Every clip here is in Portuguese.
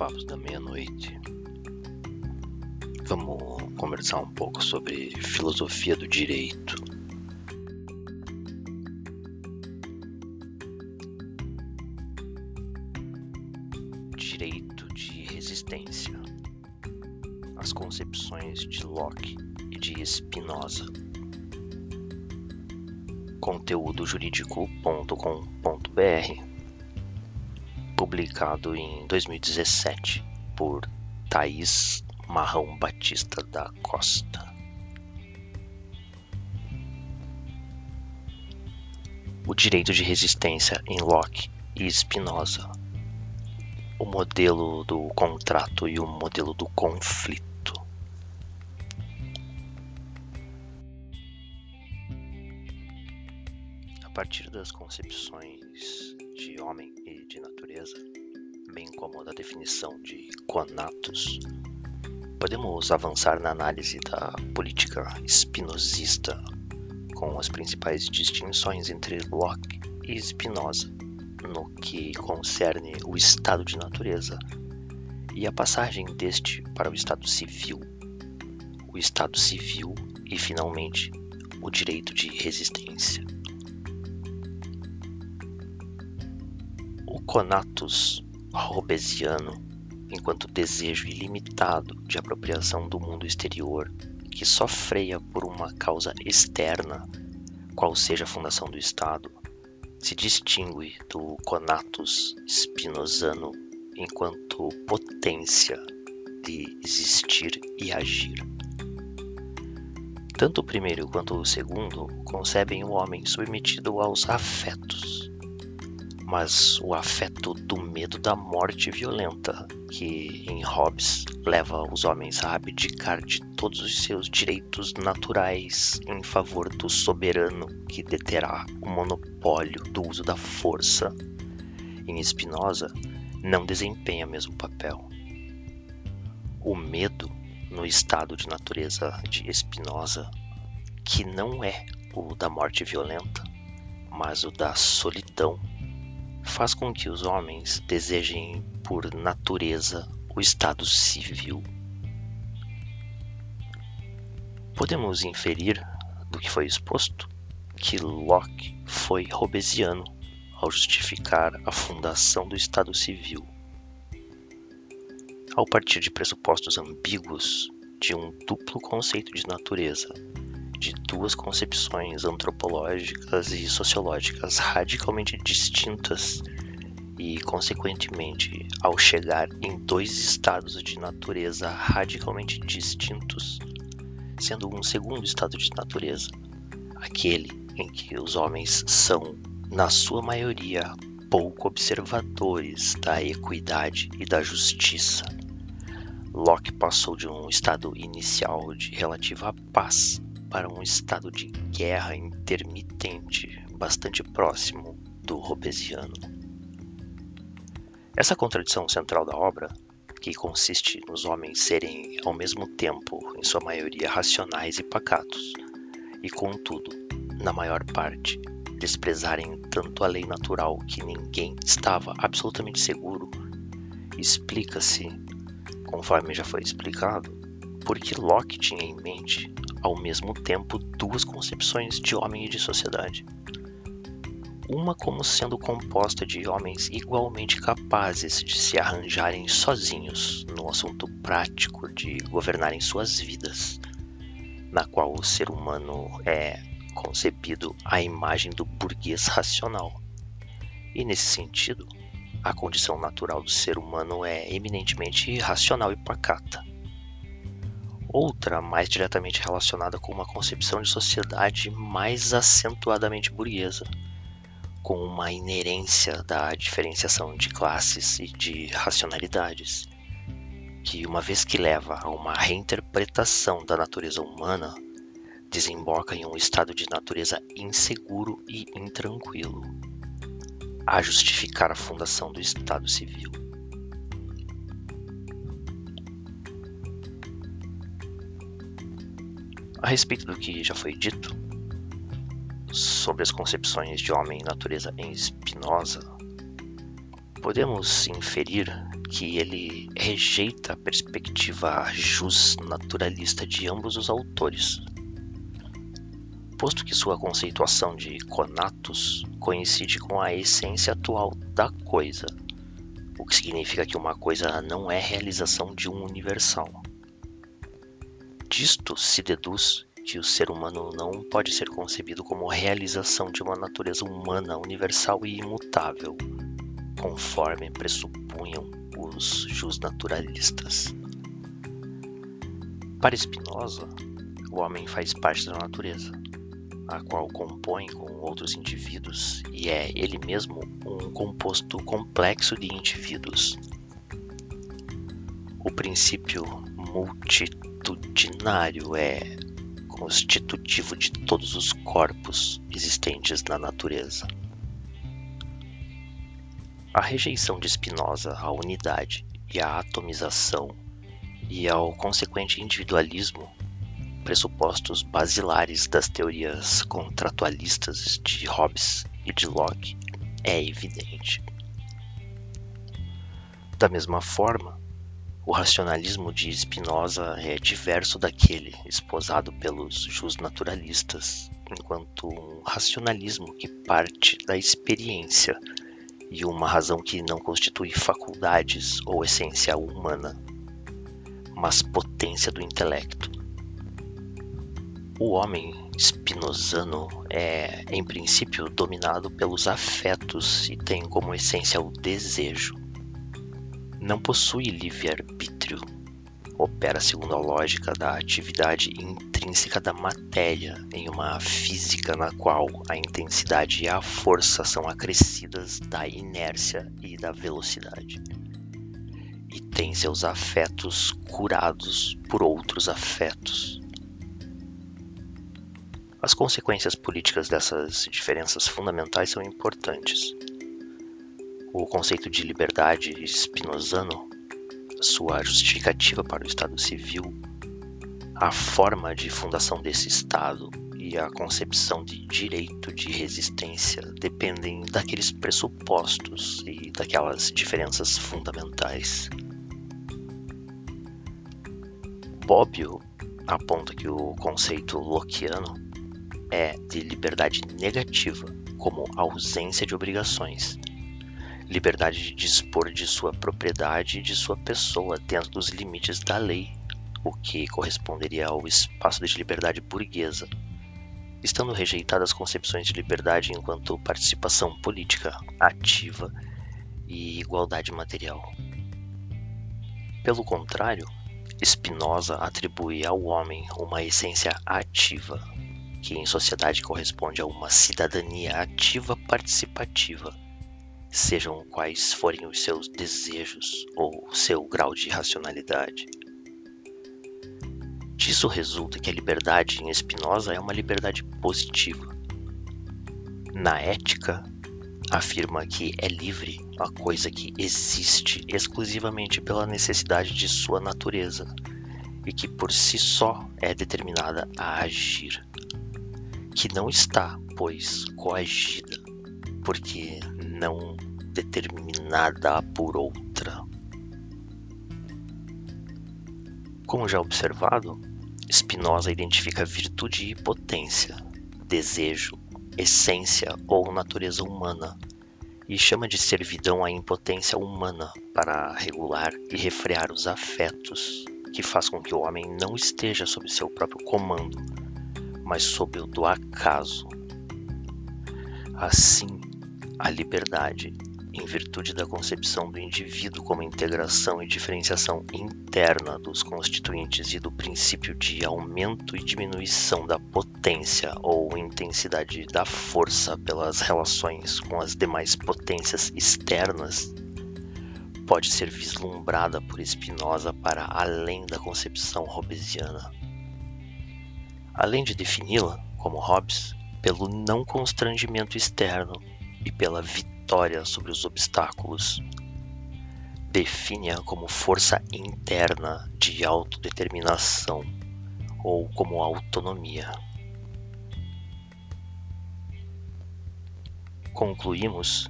Papos da Meia-Noite. Vamos conversar um pouco sobre filosofia do direito. Direito de resistência. As concepções de Locke e de Spinoza. Conteúdo jurídico.com.br publicado em 2017 por Thaís Marrão Batista da Costa. O direito de resistência em Locke e Spinoza. O modelo do contrato e o modelo do conflito. A partir das concepções de homem e de natureza, bem como da definição de conatos, podemos avançar na análise da política espinosista com as principais distinções entre Locke e Spinoza no que concerne o estado de natureza e a passagem deste para o estado civil, o estado civil e, finalmente, o direito de resistência. Conatus robesiano, enquanto desejo ilimitado de apropriação do mundo exterior que só freia por uma causa externa, qual seja a fundação do Estado, se distingue do conatus spinozano enquanto potência de existir e agir. Tanto o primeiro quanto o segundo concebem o homem submetido aos afetos, mas o afeto do medo da morte violenta, que em Hobbes leva os homens a abdicar de todos os seus direitos naturais em favor do soberano que deterá o monopólio do uso da força. Em Spinoza, não desempenha o mesmo papel. O medo, no estado de natureza de Spinoza, que não é o da morte violenta, mas o da solidão faz com que os homens desejem por natureza o estado civil. Podemos inferir do que foi exposto que Locke foi robesiano ao justificar a fundação do Estado Civil. Ao partir de pressupostos ambíguos de um duplo conceito de natureza, de duas concepções antropológicas e sociológicas radicalmente distintas e, consequentemente, ao chegar em dois estados de natureza radicalmente distintos, sendo um segundo estado de natureza, aquele em que os homens são, na sua maioria, pouco observadores da equidade e da justiça. Locke passou de um estado inicial de relativa paz para um estado de guerra intermitente bastante próximo do Robesiano. Essa contradição central da obra, que consiste nos homens serem ao mesmo tempo, em sua maioria, racionais e pacatos, e contudo, na maior parte, desprezarem tanto a lei natural que ninguém estava absolutamente seguro, explica-se, conforme já foi explicado, porque Locke tinha em mente ao mesmo tempo duas concepções de homem e de sociedade. Uma como sendo composta de homens igualmente capazes de se arranjarem sozinhos no assunto prático de governarem suas vidas, na qual o ser humano é concebido à imagem do burguês racional. E nesse sentido, a condição natural do ser humano é eminentemente racional e pacata outra mais diretamente relacionada com uma concepção de sociedade mais acentuadamente burguesa, com uma inerência da diferenciação de classes e de racionalidades, que, uma vez que leva a uma reinterpretação da natureza humana, desemboca em um estado de natureza inseguro e intranquilo, a justificar a fundação do Estado Civil. A respeito do que já foi dito sobre as concepções de homem e natureza em Spinoza, podemos inferir que ele rejeita a perspectiva jus-naturalista de ambos os autores, posto que sua conceituação de conatus coincide com a essência atual da coisa, o que significa que uma coisa não é realização de um universal. Disto se deduz que o ser humano não pode ser concebido como realização de uma natureza humana universal e imutável, conforme pressupunham os justnaturalistas. Para Spinoza, o homem faz parte da natureza, a qual compõe com outros indivíduos e é ele mesmo um composto complexo de indivíduos. O princípio multitudinário é constitutivo de todos os corpos existentes na natureza. A rejeição de Spinoza à unidade e à atomização e ao consequente individualismo, pressupostos basilares das teorias contratualistas de Hobbes e de Locke, é evidente. Da mesma forma, o racionalismo de Spinoza é diverso daquele esposado pelos justnaturalistas, enquanto um racionalismo que parte da experiência e uma razão que não constitui faculdades ou essência humana, mas potência do intelecto. O homem spinozano é, em princípio, dominado pelos afetos e tem como essência o desejo. Não possui livre-arbítrio. Opera segundo a lógica da atividade intrínseca da matéria em uma física na qual a intensidade e a força são acrescidas da inércia e da velocidade. E tem seus afetos curados por outros afetos. As consequências políticas dessas diferenças fundamentais são importantes. O conceito de liberdade spinozano, sua justificativa para o Estado civil, a forma de fundação desse Estado e a concepção de direito de resistência dependem daqueles pressupostos e daquelas diferenças fundamentais. Bobbio aponta que o conceito lockeano é de liberdade negativa, como ausência de obrigações, liberdade de dispor de sua propriedade e de sua pessoa dentro dos limites da lei o que corresponderia ao espaço de liberdade burguesa, estando rejeitadas concepções de liberdade enquanto participação política ativa e igualdade material. Pelo contrário, Spinoza atribui ao homem uma essência ativa, que em sociedade corresponde a uma cidadania ativa participativa, sejam quais forem os seus desejos ou seu grau de racionalidade. Disso resulta que a liberdade em Spinoza é uma liberdade positiva. Na ética, afirma que é livre a coisa que existe exclusivamente pela necessidade de sua natureza e que por si só é determinada a agir, que não está, pois, coagida, porque não determinada por outra. Como já observado, Spinoza identifica virtude e potência, desejo, essência ou natureza humana, e chama de servidão a impotência humana para regular e refrear os afetos, que faz com que o homem não esteja sob seu próprio comando, mas sob o do acaso. Assim, a liberdade em virtude da concepção do indivíduo como integração e diferenciação interna dos constituintes e do princípio de aumento e diminuição da potência ou intensidade da força pelas relações com as demais potências externas, pode ser vislumbrada por Spinoza para além da concepção hobbesiana. Além de defini-la, como Hobbes, pelo não constrangimento externo e pela vitória sobre os obstáculos. Define-a como força interna de autodeterminação ou como autonomia. Concluímos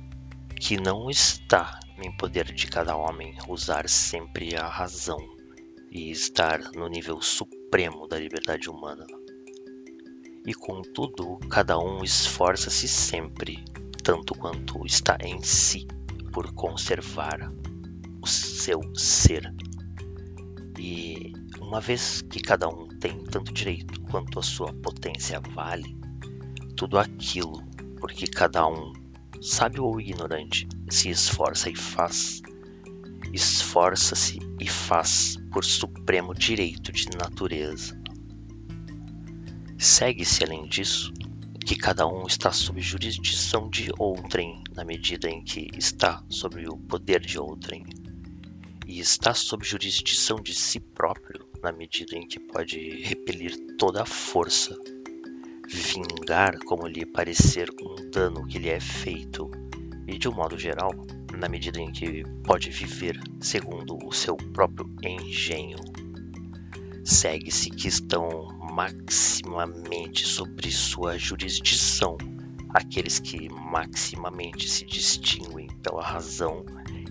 que não está em poder de cada homem usar sempre a razão e estar no nível supremo da liberdade humana. E contudo, cada um esforça-se sempre, tanto quanto está em si, por conservar o seu ser. E uma vez que cada um tem tanto direito quanto a sua potência vale, tudo aquilo porque cada um, sábio ou ignorante, se esforça e faz, esforça-se e faz por supremo direito de natureza. Segue-se, além disso, que cada um está sob jurisdição de outrem na medida em que está sob o poder de outrem, e está sob jurisdição de si próprio na medida em que pode repelir toda a força, vingar como lhe parecer um dano que lhe é feito, e de um modo geral, na medida em que pode viver segundo o seu próprio engenho. Segue-se que estão maximamente sobre sua jurisdição aqueles que maximamente se distinguem pela razão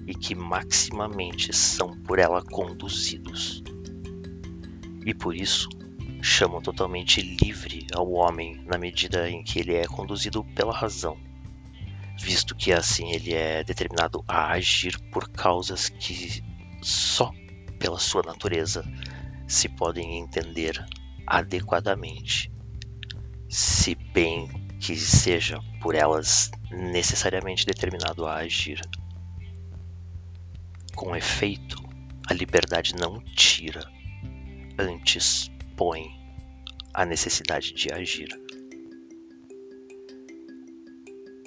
e que maximamente são por ela conduzidos. E por isso chamam totalmente livre ao homem na medida em que ele é conduzido pela razão, visto que assim ele é determinado a agir por causas que só pela sua natureza se podem entender adequadamente, se bem que seja por elas necessariamente determinado a agir. Com efeito, a liberdade não tira, antes põe a necessidade de agir.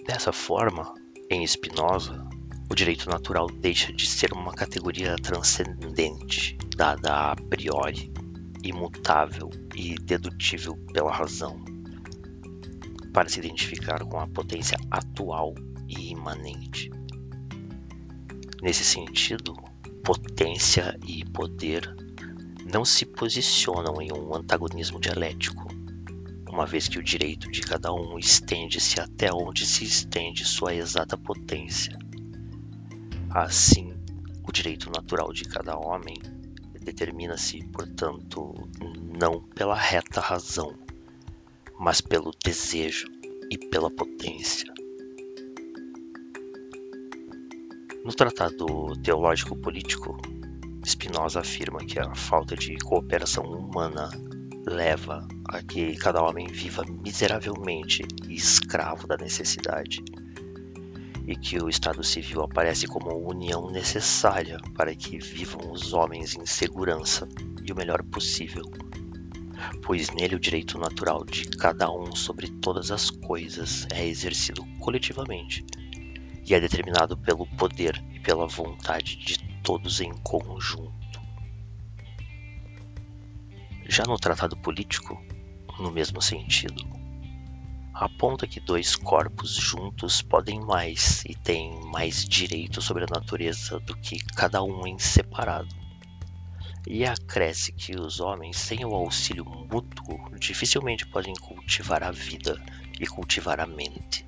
Dessa forma, em Spinoza, o direito natural deixa de ser uma categoria transcendente, dada a priori imutável e dedutível pela razão, para se identificar com a potência atual e imanente. Nesse sentido, potência e poder não se posicionam em um antagonismo dialético, uma vez que o direito de cada um estende-se até onde se estende sua exata potência. Assim, o direito natural de cada homem determina-se, portanto, não pela reta razão, mas pelo desejo e pela potência. No Tratado Teológico Político, Spinoza afirma que a falta de cooperação humana leva a que cada homem viva miseravelmente e escravo da necessidade e que o Estado Civil aparece como união necessária para que vivam os homens em segurança e o melhor possível, pois nele o direito natural de cada um sobre todas as coisas é exercido coletivamente e é determinado pelo poder e pela vontade de todos em conjunto. Já no tratado político, no mesmo sentido, aponta que dois corpos juntos podem mais e têm mais direito sobre a natureza do que cada um em separado. E acresce que os homens, sem o auxílio mútuo, dificilmente podem cultivar a vida e cultivar a mente.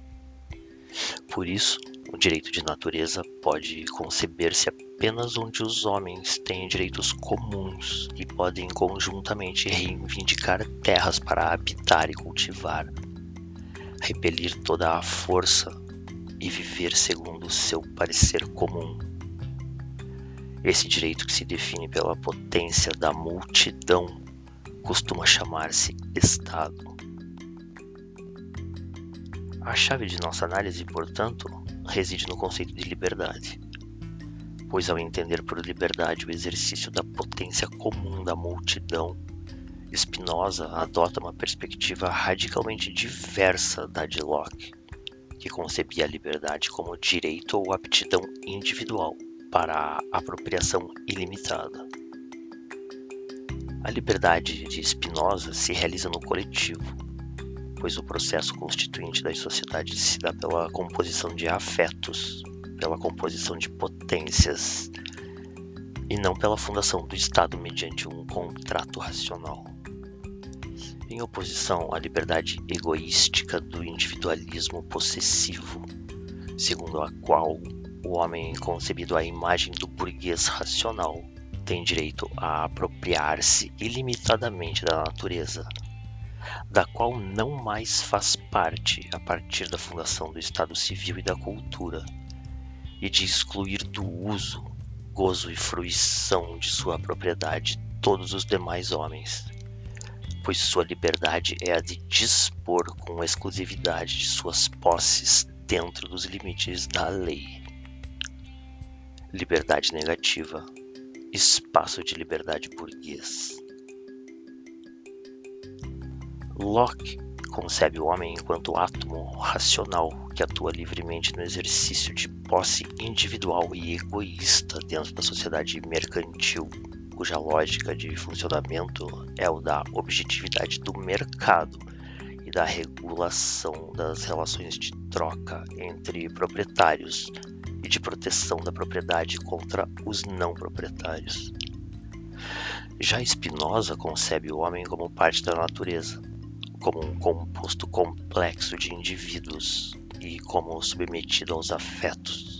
Por isso, o direito de natureza pode conceber-se apenas onde os homens têm direitos comuns e podem conjuntamente reivindicar terras para habitar e cultivar repelir toda a força e viver segundo o seu parecer comum. Esse direito que se define pela potência da multidão costuma chamar-se Estado. A chave de nossa análise, portanto, reside no conceito de liberdade, pois ao entender por liberdade o exercício da potência comum da multidão, Spinoza adota uma perspectiva radicalmente diversa da de Locke, que concebia a liberdade como direito ou aptidão individual para a apropriação ilimitada. A liberdade de Spinoza se realiza no coletivo, pois o processo constituinte das sociedades se dá pela composição de afetos, pela composição de potências e não pela fundação do Estado mediante um contrato racional em oposição à liberdade egoística do individualismo possessivo, segundo a qual o homem concebido à imagem do burguês racional tem direito a apropriar-se ilimitadamente da natureza, da qual não mais faz parte a partir da fundação do Estado Civil e da cultura, e de excluir do uso, gozo e fruição de sua propriedade todos os demais homens, pois sua liberdade é a de dispor com exclusividade de suas posses dentro dos limites da lei. Liberdade negativa, espaço de liberdade burguês. Locke concebe o homem enquanto átomo racional que atua livremente no exercício de posse individual e egoísta dentro da sociedade mercantil, cuja lógica de funcionamento é o da objetividade do mercado e da regulação das relações de troca entre proprietários e de proteção da propriedade contra os não proprietários. Já Spinoza concebe o homem como parte da natureza, como um composto complexo de indivíduos e como submetido aos afetos.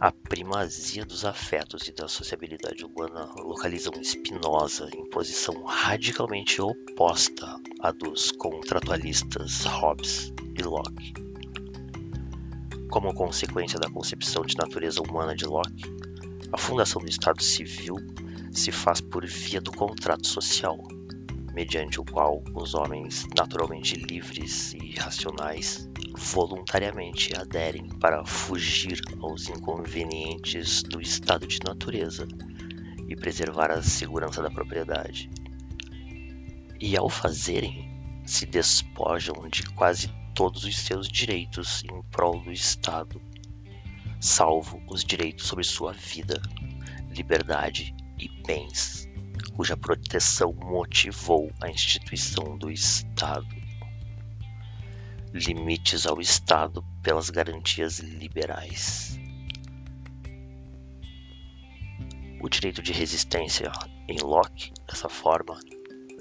A primazia dos afetos e da sociabilidade humana localizam Spinoza em posição radicalmente oposta à dos contratualistas Hobbes e Locke. Como consequência da concepção de natureza humana de Locke, a fundação do Estado Civil se faz por via do contrato social, mediante o qual os homens naturalmente livres e racionais voluntariamente aderem para fugir aos inconvenientes do estado de natureza e preservar a segurança da propriedade. E ao fazerem, se despojam de quase todos os seus direitos em prol do Estado, salvo os direitos sobre sua vida, liberdade e bens, cuja proteção motivou a instituição do Estado. Limites ao Estado pelas garantias liberais. O direito de resistência em Locke, dessa forma,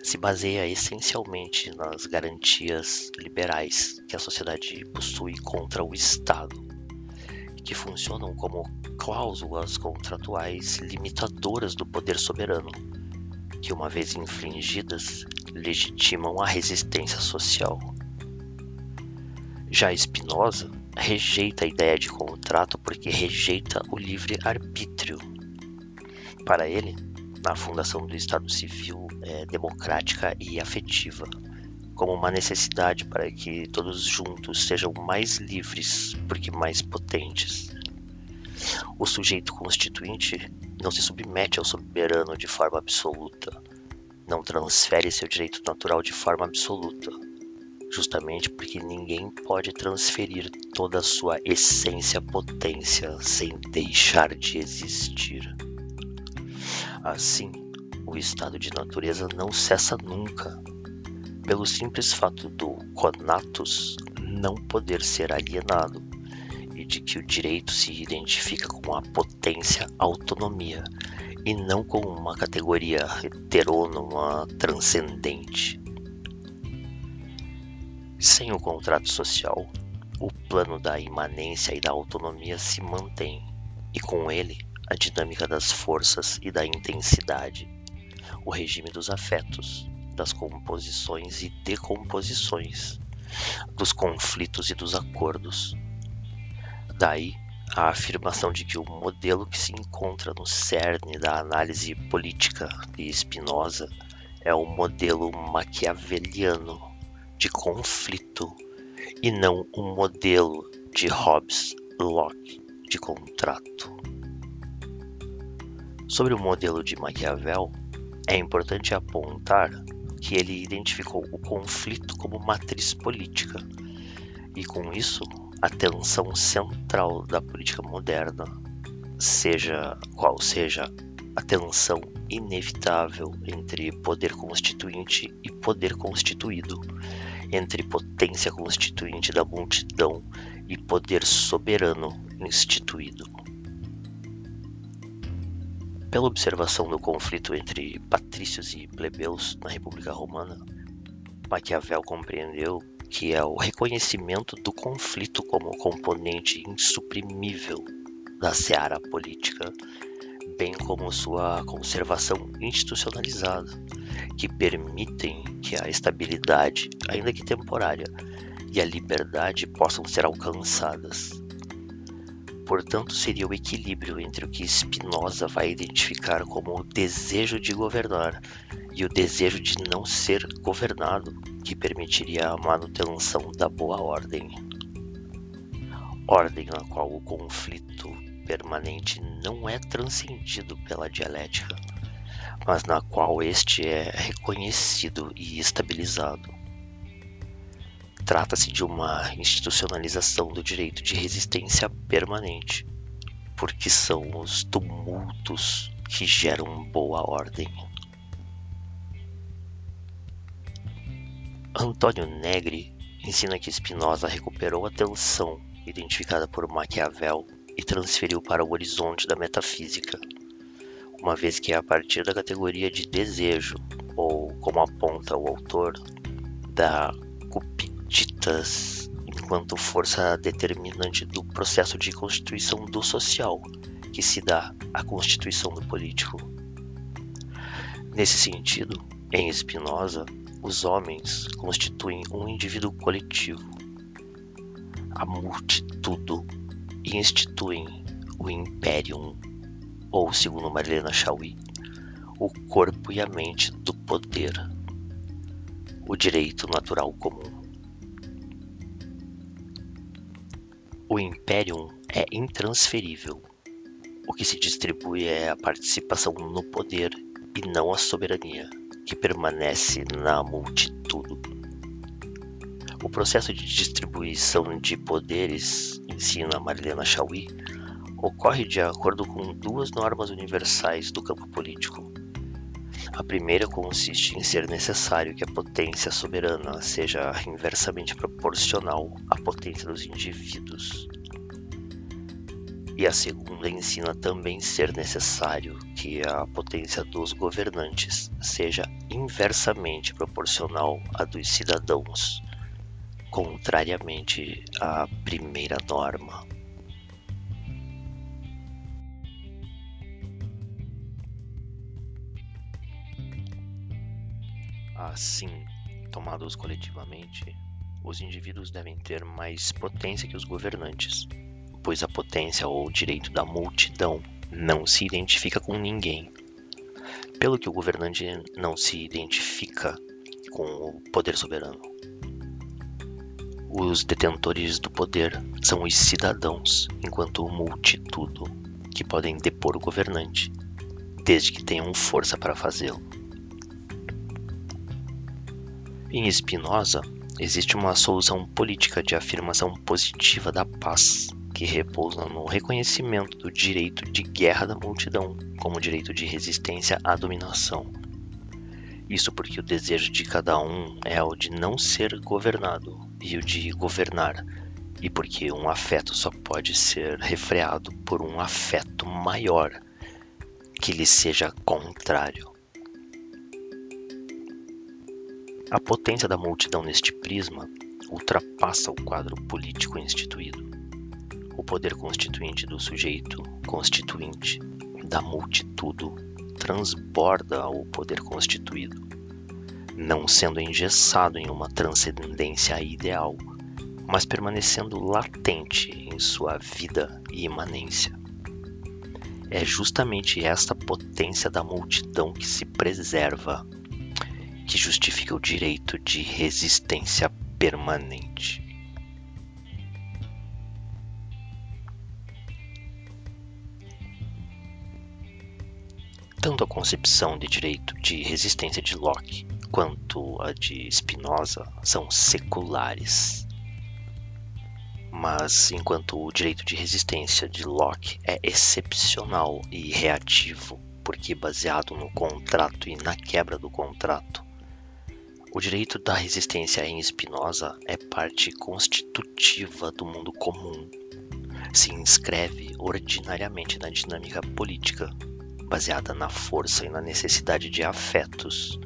se baseia essencialmente nas garantias liberais que a sociedade possui contra o Estado, que funcionam como cláusulas contratuais limitadoras do poder soberano, que, uma vez infringidas, legitimam a resistência social. Já Spinoza rejeita a ideia de contrato porque rejeita o livre arbítrio. Para ele, na fundação do Estado Civil é, democrática e afetiva, como uma necessidade para que todos juntos sejam mais livres, porque mais potentes. O sujeito constituinte não se submete ao soberano de forma absoluta, não transfere seu direito natural de forma absoluta, justamente porque ninguém pode transferir toda a sua essência potência sem deixar de existir. Assim, o estado de natureza não cessa nunca, pelo simples fato do conatus não poder ser alienado e de que o direito se identifica com a potência autonomia e não com uma categoria heterônoma transcendente. Sem o contrato social, o plano da imanência e da autonomia se mantém, e com ele a dinâmica das forças e da intensidade, o regime dos afetos, das composições e decomposições, dos conflitos e dos acordos. Daí a afirmação de que o modelo que se encontra no cerne da análise política de Spinoza é o modelo maquiaveliano de conflito e não um modelo de Hobbes Locke de contrato. Sobre o modelo de Maquiavel, é importante apontar que ele identificou o conflito como matriz política, e com isso, a tensão central da política moderna, seja qual seja a tensão inevitável entre poder constituinte e poder constituído, entre potência constituinte da multidão e poder soberano instituído. Pela observação do conflito entre patrícios e plebeus na República Romana, Maquiavel compreendeu que é o reconhecimento do conflito como componente insuprimível da seara política, bem como sua conservação institucionalizada, que permitem que a estabilidade, ainda que temporária, e a liberdade possam ser alcançadas. Portanto, seria o equilíbrio entre o que Spinoza vai identificar como o desejo de governar e o desejo de não ser governado que permitiria a manutenção da boa ordem. Ordem na qual o conflito permanente não é transcendido pela dialética, mas na qual este é reconhecido e estabilizado. Trata-se de uma institucionalização do direito de resistência permanente, porque são os tumultos que geram boa ordem. Antônio Negri ensina que Spinoza recuperou a tensão identificada por Maquiavel e transferiu para o horizonte da metafísica, uma vez que é a partir da categoria de desejo, ou como aponta o autor, da ditas enquanto força determinante do processo de constituição do social que se dá à constituição do político. Nesse sentido, em Spinoza, os homens constituem um indivíduo coletivo, a multitudo, e instituem o imperium, ou, segundo Marilena Chauí, o corpo e a mente do poder, o direito natural comum. O Imperium é intransferível. O que se distribui é a participação no poder e não a soberania, que permanece na multitude. O processo de distribuição de poderes, ensina Marilena Chauí, ocorre de acordo com duas normas universais do campo político. A primeira consiste em ser necessário que a potência soberana seja inversamente proporcional à potência dos indivíduos. E a segunda ensina também ser necessário que a potência dos governantes seja inversamente proporcional à dos cidadãos, contrariamente à primeira norma. Assim, tomados coletivamente, os indivíduos devem ter mais potência que os governantes, pois a potência ou o direito da multidão não se identifica com ninguém. Pelo que o governante não se identifica com o poder soberano. Os detentores do poder são os cidadãos, enquanto multitudo, que podem depor o governante, desde que tenham força para fazê-lo. Em Spinoza, existe uma solução política de afirmação positiva da paz, que repousa no reconhecimento do direito de guerra da multidão como direito de resistência à dominação. Isso porque o desejo de cada um é o de não ser governado e o de governar, e porque um afeto só pode ser refreado por um afeto maior que lhe seja contrário. A potência da multidão neste prisma ultrapassa o quadro político instituído. O poder constituinte do sujeito constituinte da multitudo transborda ao poder constituído, não sendo engessado em uma transcendência ideal, mas permanecendo latente em sua vida e imanência. É justamente esta potência da multidão que se preserva que justifica o direito de resistência permanente. Tanto a concepção de direito de resistência de Locke quanto a de Spinoza são seculares. Mas enquanto o direito de resistência de Locke é excepcional e reativo, porque baseado no contrato e na quebra do contrato, o direito da resistência em Spinoza é parte constitutiva do mundo comum. Se inscreve ordinariamente na dinâmica política, baseada na força e na necessidade de afetos,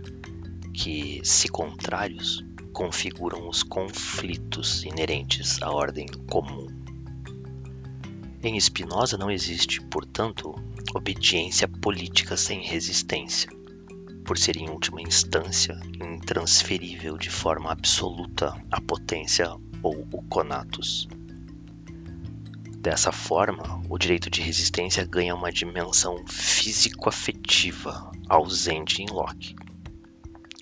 que, se contrários, configuram os conflitos inerentes à ordem comum. Em Spinoza não existe, portanto, obediência política sem resistência, por ser em última instância intransferível de forma absoluta a potência ou o conatus. Dessa forma, o direito de resistência ganha uma dimensão físico-afetiva ausente em Locke.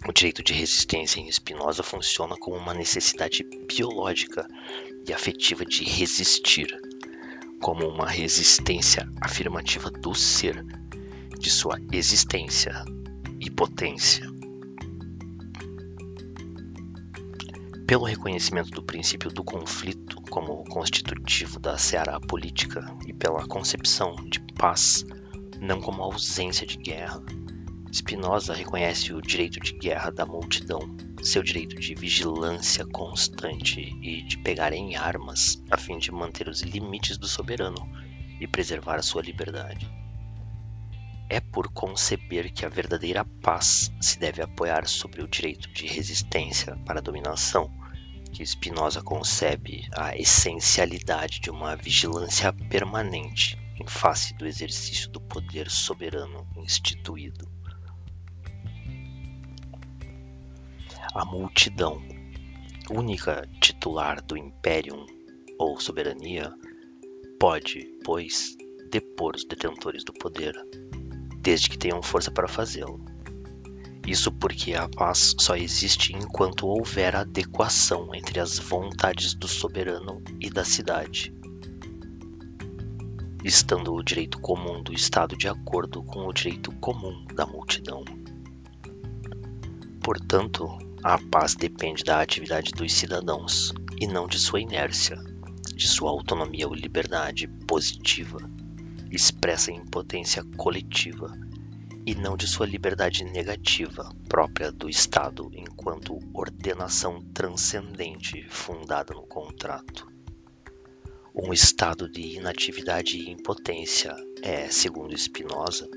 O direito de resistência em Spinoza funciona como uma necessidade biológica e afetiva de resistir, como uma resistência afirmativa do ser, de sua existência e potência. Pelo reconhecimento do princípio do conflito como constitutivo da seara política e pela concepção de paz não como ausência de guerra, Spinoza reconhece o direito de guerra da multidão, seu direito de vigilância constante e de pegar em armas a fim de manter os limites do soberano e preservar a sua liberdade. É por conceber que a verdadeira paz se deve apoiar sobre o direito de resistência para a dominação que Spinoza concebe a essencialidade de uma vigilância permanente em face do exercício do poder soberano instituído. A multidão, única titular do imperium ou soberania, pode, pois, depor os detentores do poder, desde que tenham força para fazê-lo. Isso porque a paz só existe enquanto houver adequação entre as vontades do soberano e da cidade, estando o direito comum do Estado de acordo com o direito comum da multidão. Portanto, a paz depende da atividade dos cidadãos e não de sua inércia, de sua autonomia ou liberdade positiva, expressa em potência coletiva e não de sua liberdade negativa, própria do Estado, enquanto ordenação transcendente fundada no contrato. Um estado de inatividade e impotência é, segundo Spinoza,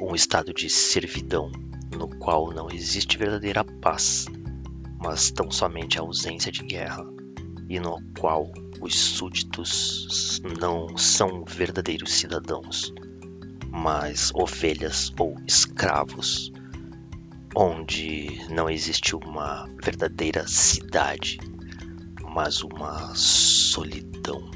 um estado de servidão no qual não existe verdadeira paz, mas tão somente a ausência de guerra, e no qual os súditos não são verdadeiros cidadãos, mas ovelhas ou escravos, onde não existe uma verdadeira cidade, mas uma solidão.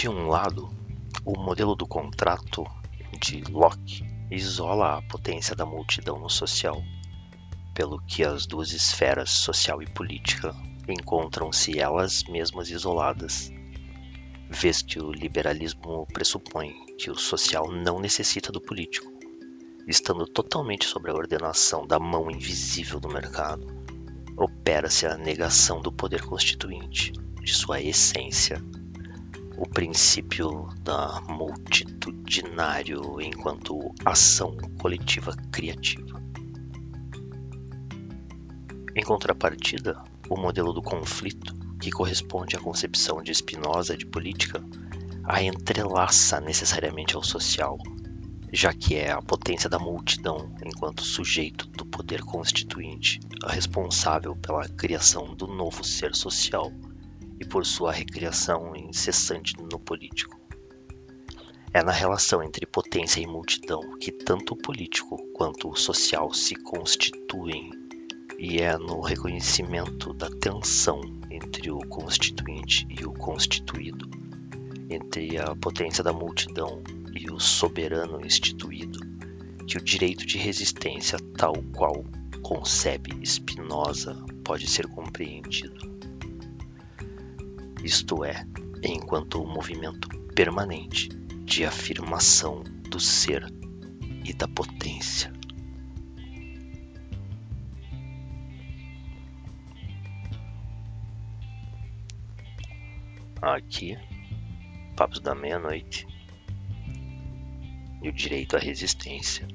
De um lado, o modelo do contrato de Locke isola a potência da multidão no social, pelo que as duas esferas, social e política, encontram-se elas mesmas isoladas, vez que o liberalismo pressupõe que o social não necessita do político, estando totalmente sob a ordenação da mão invisível do mercado. Opera-se a negação do poder constituinte, de sua essência o princípio da multitudinário enquanto ação coletiva criativa. Em contrapartida, o modelo do conflito, que corresponde à concepção de Spinoza de política, a entrelaça necessariamente ao social, já que é a potência da multidão enquanto sujeito do poder constituinte, a responsável pela criação do novo ser social e por sua recriação incessante no político. É na relação entre potência e multidão que tanto o político quanto o social se constituem, e é no reconhecimento da tensão entre o constituinte e o constituído, entre a potência da multidão e o soberano instituído, que o direito de resistência, tal qual concebe Spinoza, pode ser compreendido isto é, enquanto movimento permanente de afirmação do ser e da potência. Aqui, Papos da Meia-Noite e o Direito à Resistência.